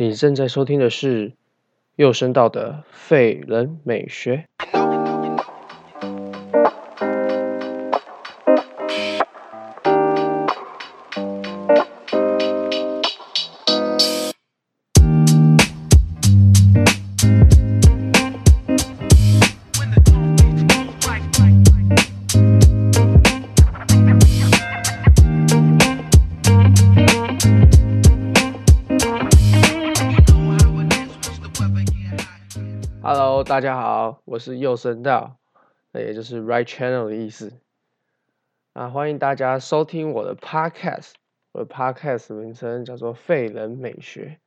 你正在收听的是幼声道的废人美学。大家好，我是右声道，那也就是 Right Channel 的意思。啊，欢迎大家收听我的 Podcast，我的 Podcast 名称叫做“废人美学”。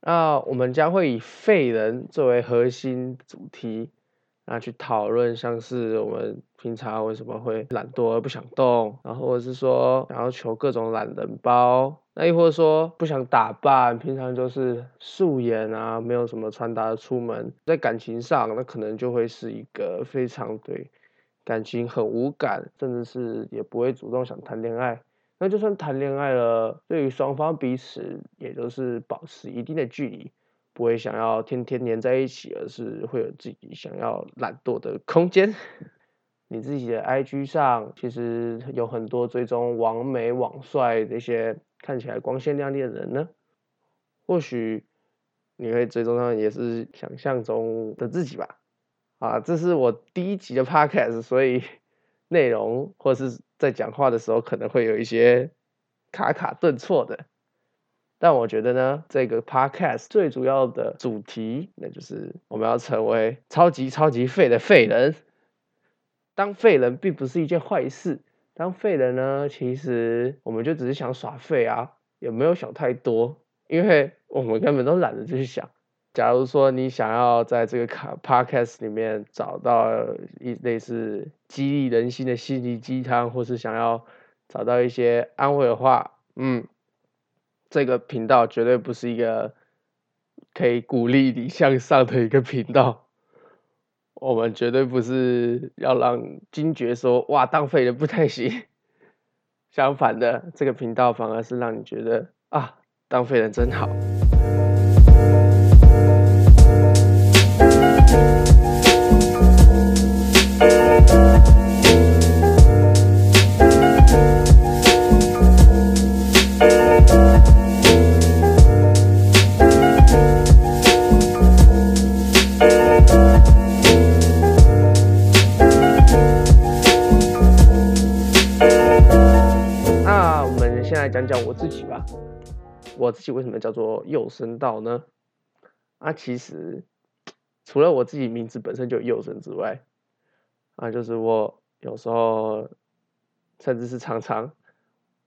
那我们将会以废人作为核心主题，那去讨论像是我们平常为什么会懒惰而不想动，然后或者是说想要求各种懒人包。那亦或者说不想打扮，平常就是素颜啊，没有什么穿搭出门，在感情上，那可能就会是一个非常对感情很无感，甚至是也不会主动想谈恋爱。那就算谈恋爱了，对于双方彼此也都是保持一定的距离，不会想要天天黏在一起，而是会有自己想要懒惰的空间。你自己的 IG 上其实有很多追踪网美网帅这些。看起来光鲜亮丽的人呢，或许你会追踪上也是想象中的自己吧。啊，这是我第一集的 podcast，所以内容或是在讲话的时候可能会有一些卡卡顿挫的。但我觉得呢，这个 podcast 最主要的主题，那就是我们要成为超级超级废的废人。当废人并不是一件坏事。当废人呢？其实我们就只是想耍废啊，也没有想太多，因为我们根本都懒得去想。假如说你想要在这个卡 podcast 里面找到一类似激励人心的心灵鸡汤，或是想要找到一些安慰的话，嗯，这个频道绝对不是一个可以鼓励你向上的一个频道。我们绝对不是要让金爵说哇当废人不太行，相反的，这个频道反而是让你觉得啊当废人真好。我自己，为什么叫做右声道呢？啊，其实除了我自己名字本身就有右声之外，啊，就是我有时候甚至是常常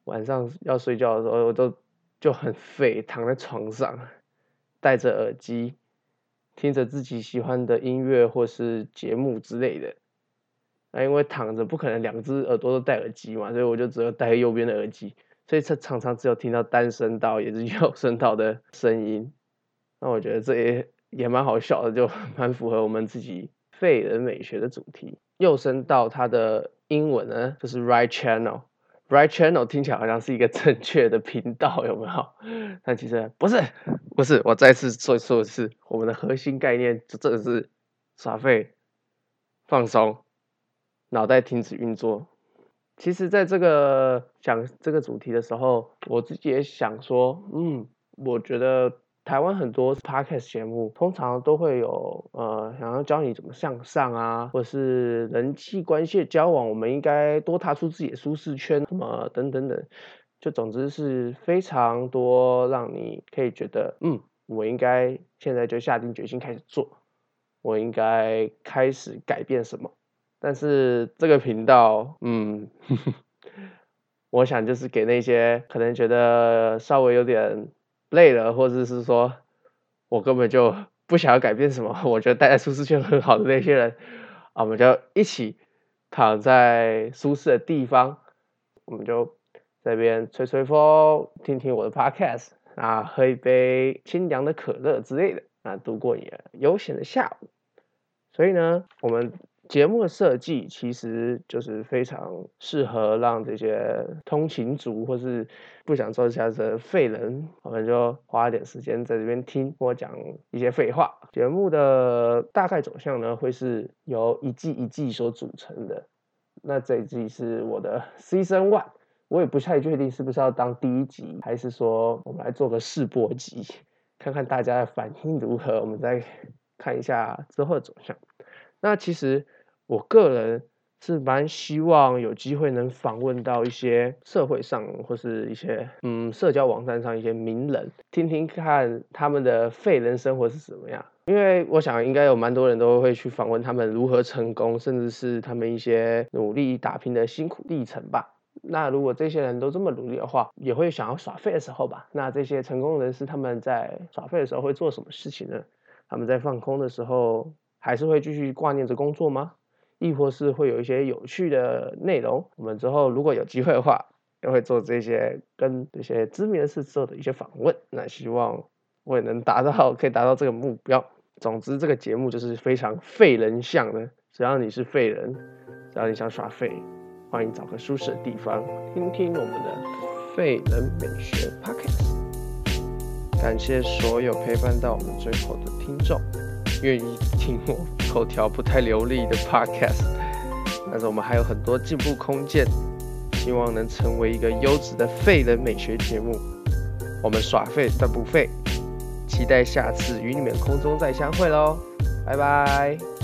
晚上要睡觉的时候，我都就很废，躺在床上，戴着耳机，听着自己喜欢的音乐或是节目之类的。那因为躺着不可能两只耳朵都戴耳机嘛，所以我就只有戴右边的耳机。所以他常常只有听到单声道，也是右声道的声音。那我觉得这也也蛮好笑的，就 蛮符合我们自己废人美学的主题。右声道它的英文呢，就是 right channel。right channel 听起来好像是一个 正确的频道，有没有？但其实不是，不是。我再次说说一次，我们的核心概念就真的是耍废、放松、脑袋停止运作。其实，在这个讲这个主题的时候，我自己也想说，嗯，我觉得台湾很多 podcast 节目通常都会有，呃，想要教你怎么向上啊，或者是人际关系交往，我们应该多踏出自己的舒适圈，什么等等等，就总之是非常多让你可以觉得，嗯，我应该现在就下定决心开始做，我应该开始改变什么。但是这个频道，嗯，我想就是给那些可能觉得稍微有点累了，或者是说我根本就不想要改变什么，我觉得待在舒适圈很好的那些人，啊，我们就一起躺在舒适的地方，我们就这边吹吹风，听听我的 podcast，啊，喝一杯清凉的可乐之类的，啊，度过你悠闲的下午。所以呢，我们。节目的设计其实就是非常适合让这些通勤族或是不想做下的废人，我们就花一点时间在这边听我讲一些废话。节目的大概走向呢，会是由一季一季所组成的。那这一季是我的 Season One，我也不太确定是不是要当第一集，还是说我们来做个试播集，看看大家的反应如何，我们再看一下之后的走向。那其实。我个人是蛮希望有机会能访问到一些社会上或是一些嗯社交网站上一些名人，听听看他们的废人生活是怎么样。因为我想应该有蛮多人都会去访问他们如何成功，甚至是他们一些努力打拼的辛苦历程吧。那如果这些人都这么努力的话，也会想要耍废的时候吧？那这些成功人士他们在耍废的时候会做什么事情呢？他们在放空的时候还是会继续挂念着工作吗？亦或是会有一些有趣的内容，我们之后如果有机会的话，也会做这些跟这些知名人士做的一些访问。那希望我也能达到，可以达到这个目标。总之，这个节目就是非常废人向的。只要你是废人，只要你想耍废，欢迎找个舒适的地方听听我们的废人美学 pocket。感谢所有陪伴到我们最后的听众。愿意听我口条不太流利的 podcast，但是我们还有很多进步空间，希望能成为一个优质的废人美学节目。我们耍废但不废，期待下次与你们空中再相会喽，拜拜。